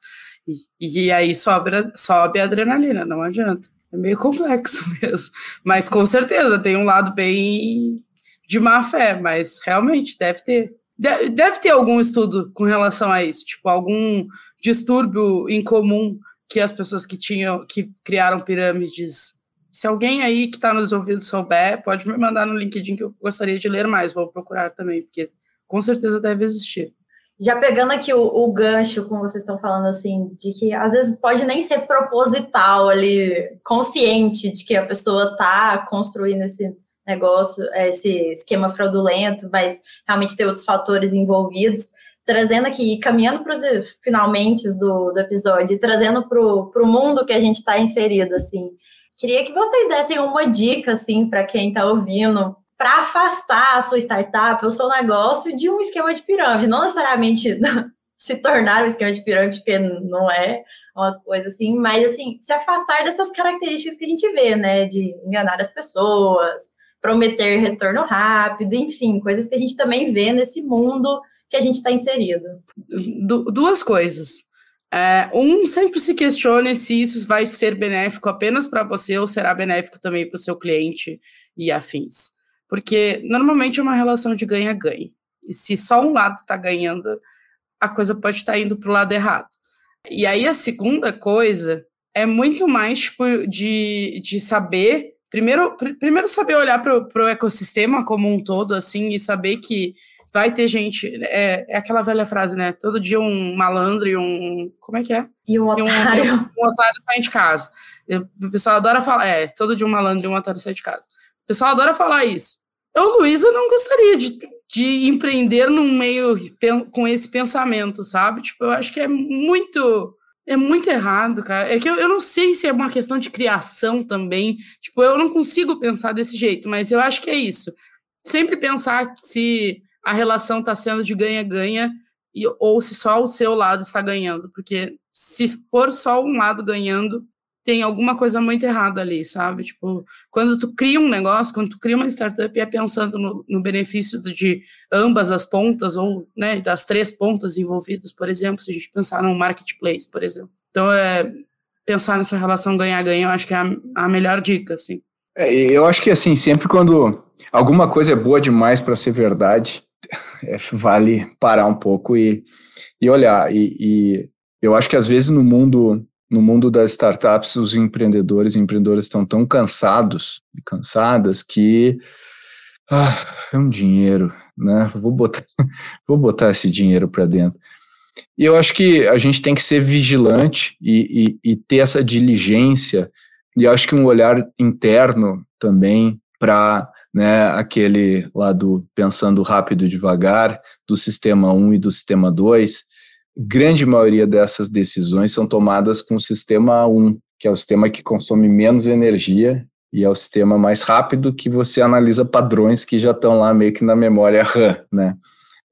E, e aí sobe, sobe a adrenalina, não adianta. É meio complexo mesmo. Mas com certeza tem um lado bem de má fé, mas realmente deve ter. Deve ter algum estudo com relação a isso, tipo, algum distúrbio em comum que as pessoas que tinham, que criaram pirâmides. Se alguém aí que está nos ouvindo souber, pode me mandar no LinkedIn que eu gostaria de ler mais, vou procurar também, porque com certeza deve existir. Já pegando aqui o, o gancho, como vocês estão falando, assim, de que às vezes pode nem ser proposital ali, consciente de que a pessoa está construindo esse negócio, esse esquema fraudulento, mas realmente ter outros fatores envolvidos. Trazendo aqui, caminhando para os finalmente do, do episódio, trazendo para o mundo que a gente está inserido, assim. Queria que vocês dessem uma dica, assim, para quem está ouvindo, para afastar a sua startup, o seu negócio, de um esquema de pirâmide. Não necessariamente se tornar um esquema de pirâmide, porque não é uma coisa assim, mas assim, se afastar dessas características que a gente vê, né? De enganar as pessoas, prometer retorno rápido, enfim, coisas que a gente também vê nesse mundo que a gente está inserido. Du duas coisas. É, um, sempre se questione se isso vai ser benéfico apenas para você ou será benéfico também para o seu cliente e afins. Porque normalmente é uma relação de ganha-ganha. E se só um lado está ganhando, a coisa pode estar tá indo para o lado errado. E aí a segunda coisa é muito mais tipo, de, de saber primeiro, pr primeiro saber olhar para o ecossistema como um todo, assim, e saber que vai ter gente. É, é, aquela velha frase, né? Todo dia um malandro e um. Como é que é? E um otário. E um, um, otário sai de casa. O pessoal adora falar. É, todo dia um malandro e um otário sai de casa. O pessoal adora falar isso. Eu, Luísa, não gostaria de, de empreender num meio com esse pensamento, sabe? Tipo, eu acho que é muito é muito errado, cara. É que eu, eu não sei se é uma questão de criação também. Tipo, eu não consigo pensar desse jeito, mas eu acho que é isso. Sempre pensar se a relação está sendo de ganha-ganha ou se só o seu lado está ganhando. Porque se for só um lado ganhando, tem alguma coisa muito errada ali, sabe? Tipo, quando tu cria um negócio, quando tu cria uma startup, é pensando no, no benefício de ambas as pontas, ou né, das três pontas envolvidas, por exemplo, se a gente pensar num marketplace, por exemplo. Então, é, pensar nessa relação ganhar-ganha, eu acho que é a, a melhor dica, assim. É, eu acho que, assim, sempre quando alguma coisa é boa demais para ser verdade, é, vale parar um pouco e, e olhar. E, e eu acho que, às vezes, no mundo no mundo das startups, os empreendedores e empreendedoras estão tão cansados e cansadas que ah, é um dinheiro, né? Vou botar, vou botar esse dinheiro para dentro. E eu acho que a gente tem que ser vigilante e, e, e ter essa diligência, e acho que um olhar interno também para né, aquele lado pensando rápido e devagar, do sistema 1 e do sistema 2, grande maioria dessas decisões são tomadas com o sistema 1, que é o sistema que consome menos energia e é o sistema mais rápido que você analisa padrões que já estão lá meio que na memória RAM, né?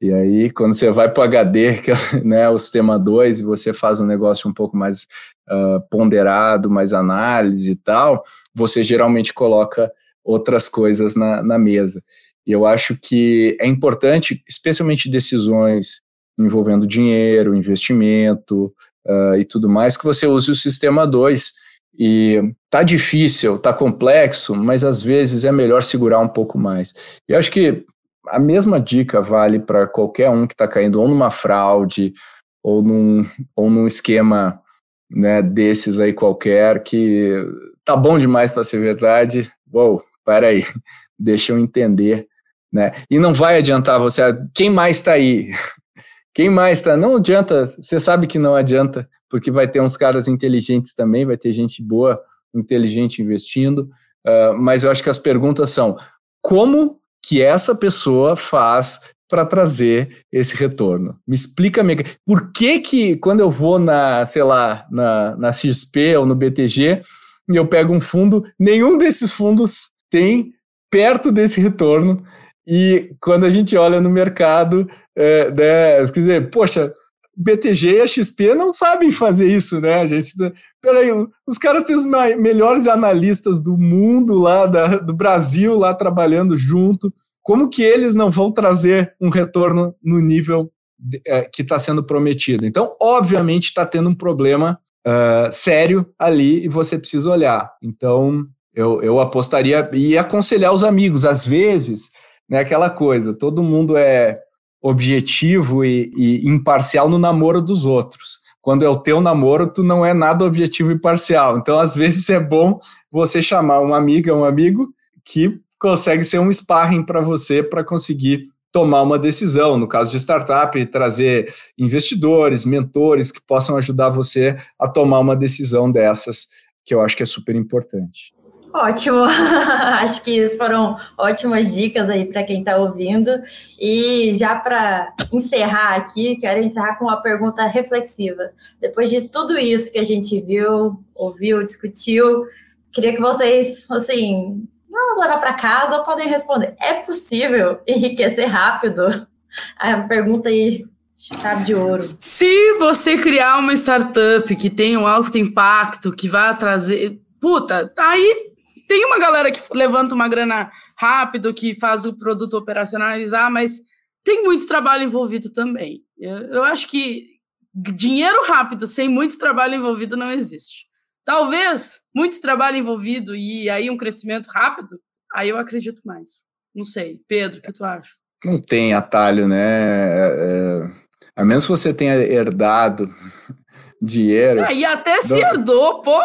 E aí, quando você vai para o HD, que é né, o sistema 2, e você faz um negócio um pouco mais uh, ponderado, mais análise e tal, você geralmente coloca outras coisas na, na mesa. E eu acho que é importante, especialmente decisões envolvendo dinheiro, investimento uh, e tudo mais, que você use o sistema 2. E tá difícil, tá complexo, mas às vezes é melhor segurar um pouco mais. E eu acho que a mesma dica vale para qualquer um que está caindo ou numa fraude ou num, ou num esquema né, desses aí qualquer que tá bom demais para ser verdade. Uou, peraí, deixa eu entender. Né? E não vai adiantar você. Quem mais está aí? Quem mais está? Não adianta, você sabe que não adianta, porque vai ter uns caras inteligentes também, vai ter gente boa, inteligente investindo. Uh, mas eu acho que as perguntas são: como que essa pessoa faz para trazer esse retorno. Me explica, por que que quando eu vou na, sei lá, na, na XP ou no BTG, e eu pego um fundo, nenhum desses fundos tem perto desse retorno, e quando a gente olha no mercado, é, né, quer dizer, poxa, BTG e a XP não sabem fazer isso, né? A gente, peraí, os caras têm os melhores analistas do mundo lá, da, do Brasil lá trabalhando junto. Como que eles não vão trazer um retorno no nível é, que está sendo prometido? Então, obviamente, está tendo um problema uh, sério ali e você precisa olhar. Então, eu, eu apostaria e aconselhar os amigos. Às vezes, né, aquela coisa, todo mundo é objetivo e, e, imparcial no namoro dos outros. Quando é o teu namoro, tu não é nada objetivo e parcial. Então, às vezes é bom você chamar uma amiga, um amigo que consegue ser um sparring para você para conseguir tomar uma decisão. No caso de startup, trazer investidores, mentores que possam ajudar você a tomar uma decisão dessas, que eu acho que é super importante. Ótimo, acho que foram ótimas dicas aí para quem está ouvindo. E já para encerrar aqui, quero encerrar com uma pergunta reflexiva. Depois de tudo isso que a gente viu, ouviu, discutiu, queria que vocês, assim, não levar para casa ou podem responder: é possível enriquecer rápido? A pergunta aí Chave de ouro. Se você criar uma startup que tenha um alto impacto, que vai trazer. Puta, aí tem uma galera que levanta uma grana rápido, que faz o produto operacionalizar, mas tem muito trabalho envolvido também. Eu, eu acho que dinheiro rápido sem muito trabalho envolvido não existe. Talvez muito trabalho envolvido e aí um crescimento rápido, aí eu acredito mais. Não sei. Pedro, o que tu acha? Não tem atalho, né? É, é a menos que você tenha herdado dinheiro. Ah, e até se herdou, pô,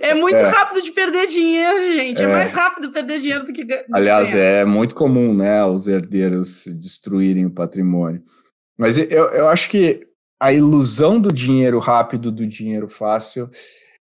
é muito é. rápido de perder dinheiro, gente. É. é. mais rápido perder dinheiro do que do Aliás, é muito comum, né, os herdeiros destruírem o patrimônio. Mas eu, eu acho que a ilusão do dinheiro rápido, do dinheiro fácil,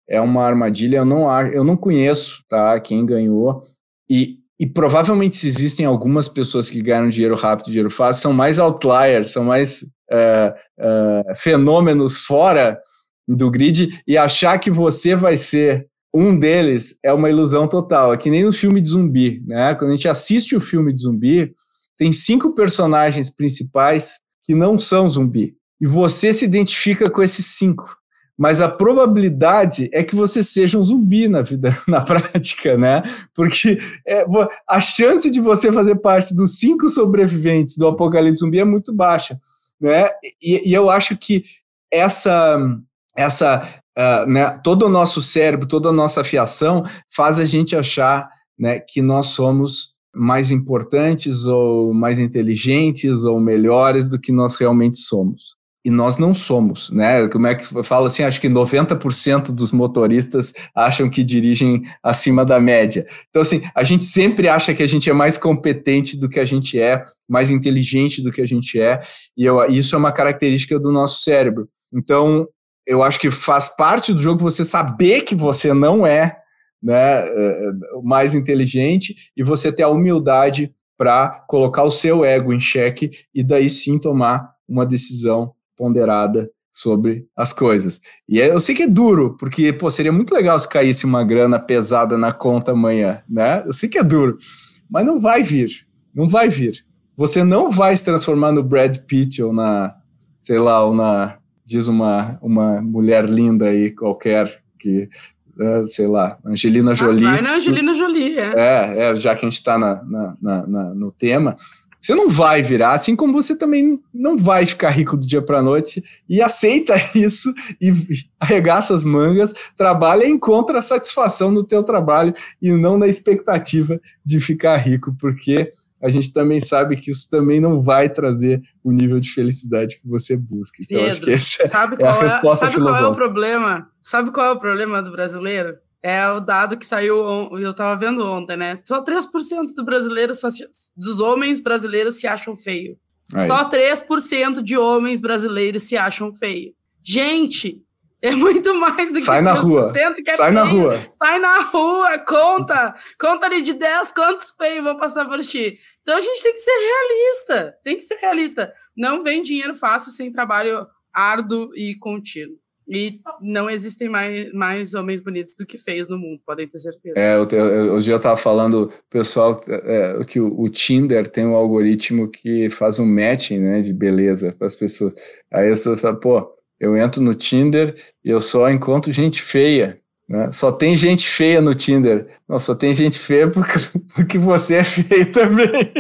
é uma armadilha. Eu não, eu não conheço, tá, quem ganhou. E, e provavelmente se existem algumas pessoas que ganham dinheiro rápido, dinheiro fácil, são mais outliers, são mais uh, uh, fenômenos fora do grid e achar que você vai ser um deles é uma ilusão total. É que nem no filme de zumbi, né? Quando a gente assiste o filme de zumbi, tem cinco personagens principais que não são zumbi. E você se identifica com esses cinco. Mas a probabilidade é que você seja um zumbi na vida, na prática, né? Porque é, a chance de você fazer parte dos cinco sobreviventes do apocalipse zumbi é muito baixa, né? E, e eu acho que essa essa, uh, né, todo o nosso cérebro, toda a nossa fiação faz a gente achar né, que nós somos mais importantes ou mais inteligentes ou melhores do que nós realmente somos. E nós não somos, né? Como é que eu falo assim? Acho que 90% dos motoristas acham que dirigem acima da média. Então, assim, a gente sempre acha que a gente é mais competente do que a gente é, mais inteligente do que a gente é, e eu, isso é uma característica do nosso cérebro. Então, eu acho que faz parte do jogo você saber que você não é né, é, o mais inteligente e você ter a humildade para colocar o seu ego em xeque e daí sim tomar uma decisão ponderada sobre as coisas. E é, eu sei que é duro, porque pô, seria muito legal se caísse uma grana pesada na conta amanhã, né? Eu sei que é duro, mas não vai vir, não vai vir. Você não vai se transformar no Brad Pitt ou na, sei lá, ou na diz uma, uma mulher linda aí qualquer que uh, sei lá, Angelina Jolie. Ah, vai na Angelina Jolie, é. É, é já que a gente está na, na, na, no tema. Você não vai virar, assim como você também não vai ficar rico do dia para a noite e aceita isso e arregaça as mangas, trabalha e encontra satisfação no teu trabalho e não na expectativa de ficar rico, porque a gente também sabe que isso também não vai trazer o nível de felicidade que você busca. Então, Pedro, acho que essa sabe é, a é- resposta é, Sabe qual é o problema? Sabe qual é o problema do brasileiro? É o dado que saiu, eu estava vendo ontem, né? Só 3% do brasileiro, dos homens brasileiros se acham feio. Aí. Só 3% de homens brasileiros se acham feio. Gente, é muito mais do que Sai na rua. É Sai na rua. Sai na rua, conta. Conta ali de 10 quantos feios vão passar por ti. Então a gente tem que ser realista. Tem que ser realista. Não vem dinheiro fácil sem trabalho árduo e contínuo. E não existem mais, mais homens bonitos do que feios no mundo, podem ter certeza. É, eu, eu, hoje eu estava falando, pessoal, é, que o, o, Tinder tem um algoritmo que faz um matching né, de beleza para as pessoas. Aí as pessoas falam, pô, eu entro no Tinder e eu só encontro gente feia. Né? Só tem gente feia no Tinder. Não, só tem gente feia porque, porque você é feio também.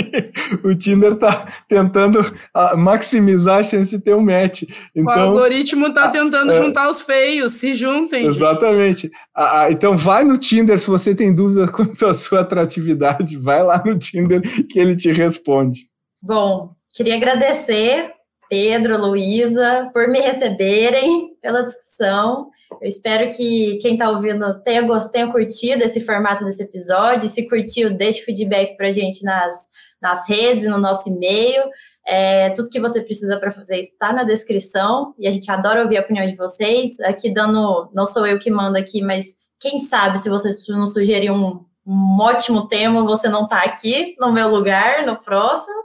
o Tinder tá tentando ah, maximizar a chance de ter um match. Então, o algoritmo tá tentando é, juntar os feios, se juntem. Exatamente. Ah, então vai no Tinder se você tem dúvidas quanto à sua atratividade. Vai lá no Tinder que ele te responde. Bom, queria agradecer Pedro, Luísa, por me receberem, pela discussão. Eu espero que quem está ouvindo tenha, tenha curtido esse formato desse episódio. Se curtiu, deixe feedback para a gente nas, nas redes, no nosso e-mail. É, tudo que você precisa para fazer está na descrição e a gente adora ouvir a opinião de vocês. Aqui dando, não sou eu que mando aqui, mas quem sabe se você não sugerir um, um ótimo tema, você não está aqui no meu lugar no próximo.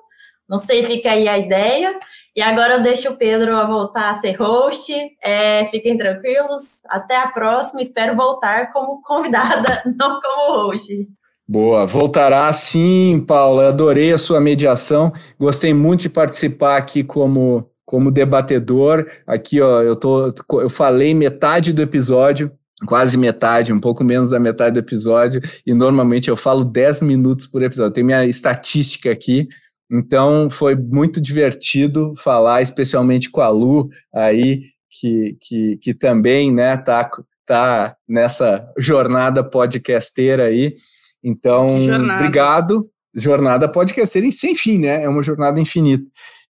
Não sei, fica aí a ideia. E agora eu deixo o Pedro a voltar a ser host. É, fiquem tranquilos. Até a próxima. Espero voltar como convidada, não como host. Boa, voltará sim, Paula. Adorei a sua mediação. Gostei muito de participar aqui como, como debatedor. Aqui, ó, eu, tô, eu falei metade do episódio, quase metade, um pouco menos da metade do episódio, e normalmente eu falo 10 minutos por episódio. Tem minha estatística aqui. Então foi muito divertido falar, especialmente com a Lu aí, que, que, que também né, tá, tá nessa jornada podcasteira aí. Então, jornada. obrigado. Jornada podcasteira sem fim, né? É uma jornada infinita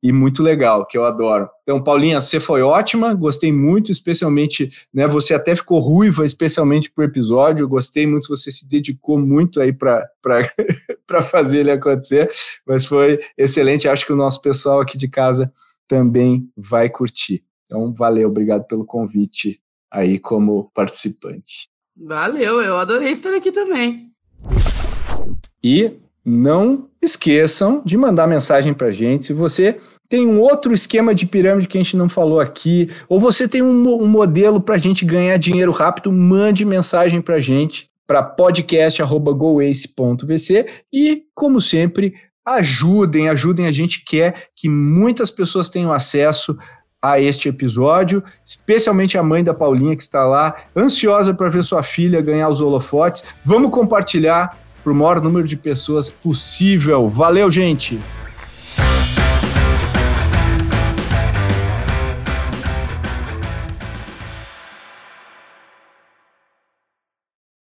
e muito legal, que eu adoro. Então, Paulinha, você foi ótima, gostei muito, especialmente, né, você até ficou ruiva, especialmente por episódio, gostei muito, você se dedicou muito aí para fazer ele acontecer, mas foi excelente, acho que o nosso pessoal aqui de casa também vai curtir. Então, valeu, obrigado pelo convite aí como participante. Valeu, eu adorei estar aqui também. E não esqueçam de mandar mensagem para gente se você tem um outro esquema de pirâmide que a gente não falou aqui, ou você tem um, um modelo para a gente ganhar dinheiro rápido, mande mensagem para a gente para podcast.goace.vc e, como sempre, ajudem, ajudem. A gente quer que muitas pessoas tenham acesso a este episódio, especialmente a mãe da Paulinha que está lá, ansiosa para ver sua filha ganhar os holofotes. Vamos compartilhar para o maior número de pessoas possível. Valeu, gente!